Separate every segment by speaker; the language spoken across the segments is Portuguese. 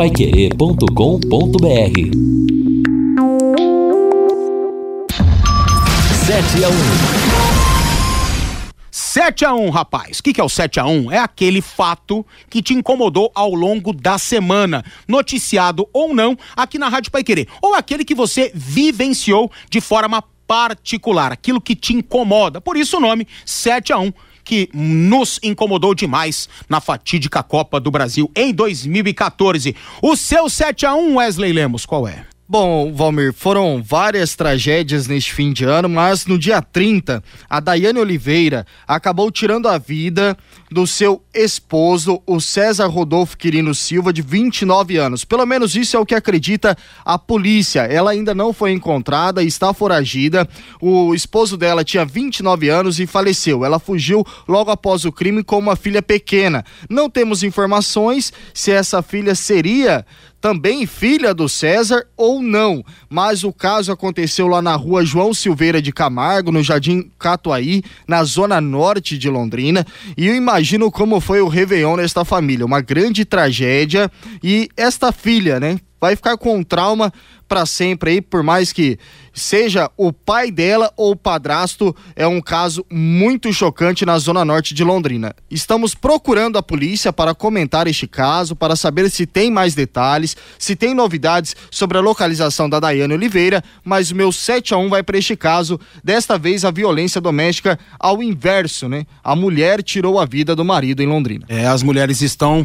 Speaker 1: radiopaiquerê.com.br 7 a 1
Speaker 2: 7 a 1 rapaz. O que, que é o 7 a 1 É aquele fato que te incomodou ao longo da semana, noticiado ou não aqui na Rádio Pai Querer. Ou aquele que você vivenciou de forma particular, aquilo que te incomoda. Por isso o nome 7 a 1 que nos incomodou demais na fatídica Copa do Brasil em 2014. O seu 7 a 1 Wesley Lemos, qual é?
Speaker 3: Bom, Valmir, foram várias tragédias neste fim de ano, mas no dia 30, a Daiane Oliveira acabou tirando a vida do seu esposo, o César Rodolfo Quirino Silva, de 29 anos. Pelo menos isso é o que acredita a polícia. Ela ainda não foi encontrada, está foragida. O esposo dela tinha 29 anos e faleceu. Ela fugiu logo após o crime com uma filha pequena. Não temos informações se essa filha seria também filha do César ou não, mas o caso aconteceu lá na rua João Silveira de Camargo, no Jardim Catuaí, na zona norte de Londrina, e eu imagino como foi o Réveillon nesta família, uma grande tragédia, e esta filha, né, vai ficar com um trauma para sempre aí, por mais que seja o pai dela ou o padrasto, é um caso muito chocante na zona norte de Londrina. Estamos procurando a polícia para comentar este caso, para saber se tem mais detalhes, se tem novidades sobre a localização da Daiane Oliveira, mas o meu 7 a 1 vai para este caso, desta vez a violência doméstica ao inverso, né? A mulher tirou a vida do marido em Londrina.
Speaker 2: É, as mulheres estão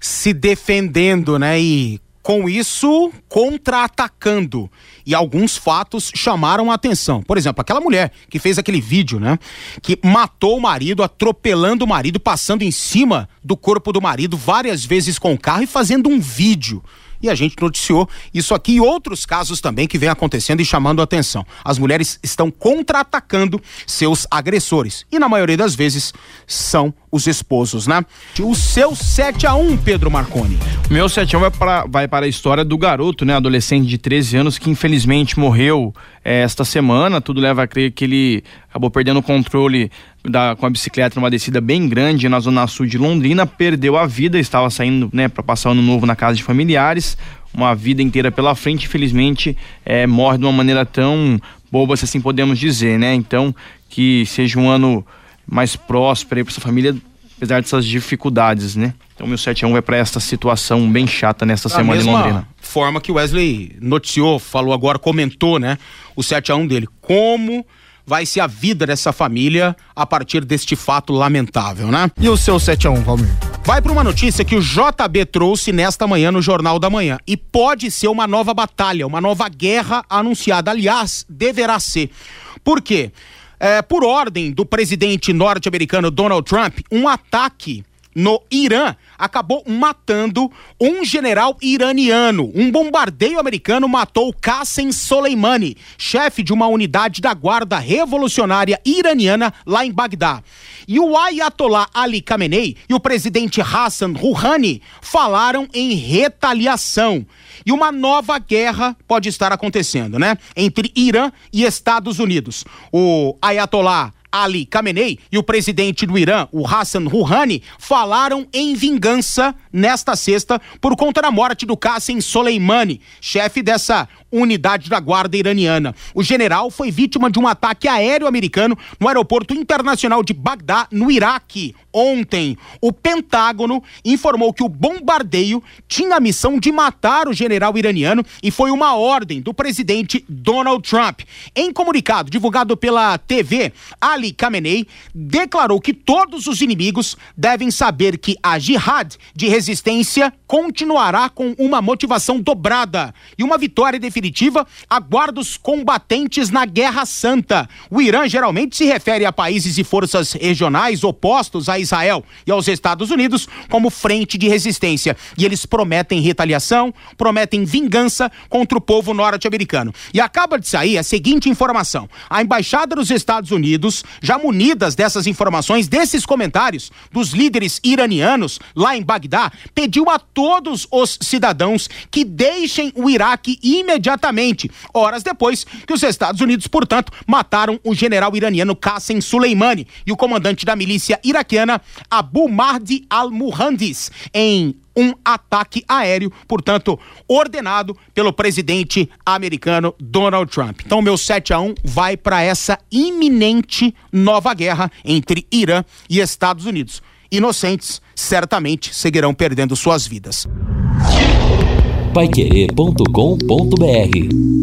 Speaker 2: se defendendo, né? E com isso contra-atacando. E alguns fatos chamaram a atenção. Por exemplo, aquela mulher que fez aquele vídeo, né? Que matou o marido, atropelando o marido, passando em cima do corpo do marido várias vezes com o carro e fazendo um vídeo e a gente noticiou isso aqui e outros casos também que vem acontecendo e chamando atenção. As mulheres estão contra-atacando seus agressores e na maioria das vezes são os esposos, né? O seu 7 a 1 Pedro Marconi.
Speaker 4: Meu 7 a 1 vai para, vai para a história do garoto, né? Adolescente de 13 anos que infelizmente morreu é, esta semana. Tudo leva a crer que ele acabou perdendo o controle da, com a bicicleta numa descida bem grande na zona sul de Londrina, perdeu a vida, estava saindo né, para passar ano novo na casa de familiares, uma vida inteira pela frente, infelizmente é, morre de uma maneira tão boba, se assim podemos dizer, né? Então, que seja um ano mais próspero para essa família, apesar dessas dificuldades, né? Então, meu 7 a 1 é para essa situação bem chata nesta da semana em Londrina.
Speaker 2: forma que Wesley noticiou, falou agora, comentou, né? O 7 a 1 dele. Como vai ser a vida dessa família a partir deste fato lamentável, né?
Speaker 3: E o seu 7 a 1, Valmir?
Speaker 2: Vai para uma notícia que o JB trouxe nesta manhã no Jornal da Manhã. E pode ser uma nova batalha, uma nova guerra anunciada. Aliás, deverá ser. Por quê? É, por ordem do presidente norte-americano Donald Trump, um ataque no Irã acabou matando um general iraniano. Um bombardeio americano matou Qassem Soleimani, chefe de uma unidade da Guarda Revolucionária Iraniana lá em Bagdá. E o Ayatollah Ali Khamenei e o presidente Hassan Rouhani falaram em retaliação. E uma nova guerra pode estar acontecendo, né? Entre Irã e Estados Unidos. O Ayatollah Ali Khamenei e o presidente do Irã, o Hassan Rouhani, falaram em vingança nesta sexta por conta da morte do Qassem Soleimani, chefe dessa unidade da guarda iraniana. O general foi vítima de um ataque aéreo americano no aeroporto internacional de Bagdá, no Iraque. Ontem, o Pentágono informou que o bombardeio tinha a missão de matar o general iraniano e foi uma ordem do presidente Donald Trump. Em comunicado divulgado pela TV, Ali Khamenei declarou que todos os inimigos devem saber que a jihad de resistência continuará com uma motivação dobrada e uma vitória definitiva aguarda os combatentes na Guerra Santa. O Irã geralmente se refere a países e forças regionais opostos a Israel e aos Estados Unidos como frente de resistência. E eles prometem retaliação, prometem vingança contra o povo norte-americano. E acaba de sair a seguinte informação: a embaixada dos Estados Unidos, já munidas dessas informações, desses comentários dos líderes iranianos lá em Bagdá, pediu a todos os cidadãos que deixem o Iraque imediatamente, horas depois que os Estados Unidos, portanto, mataram o general iraniano Qassem Soleimani e o comandante da milícia iraquiana Abu Mahdi al-Muhandis em um ataque aéreo, portanto, ordenado pelo presidente americano Donald Trump. Então, meu 7 a 1 vai para essa iminente nova guerra entre Irã e Estados Unidos. Inocentes certamente seguirão perdendo suas vidas.
Speaker 1: Paiquerê.com.br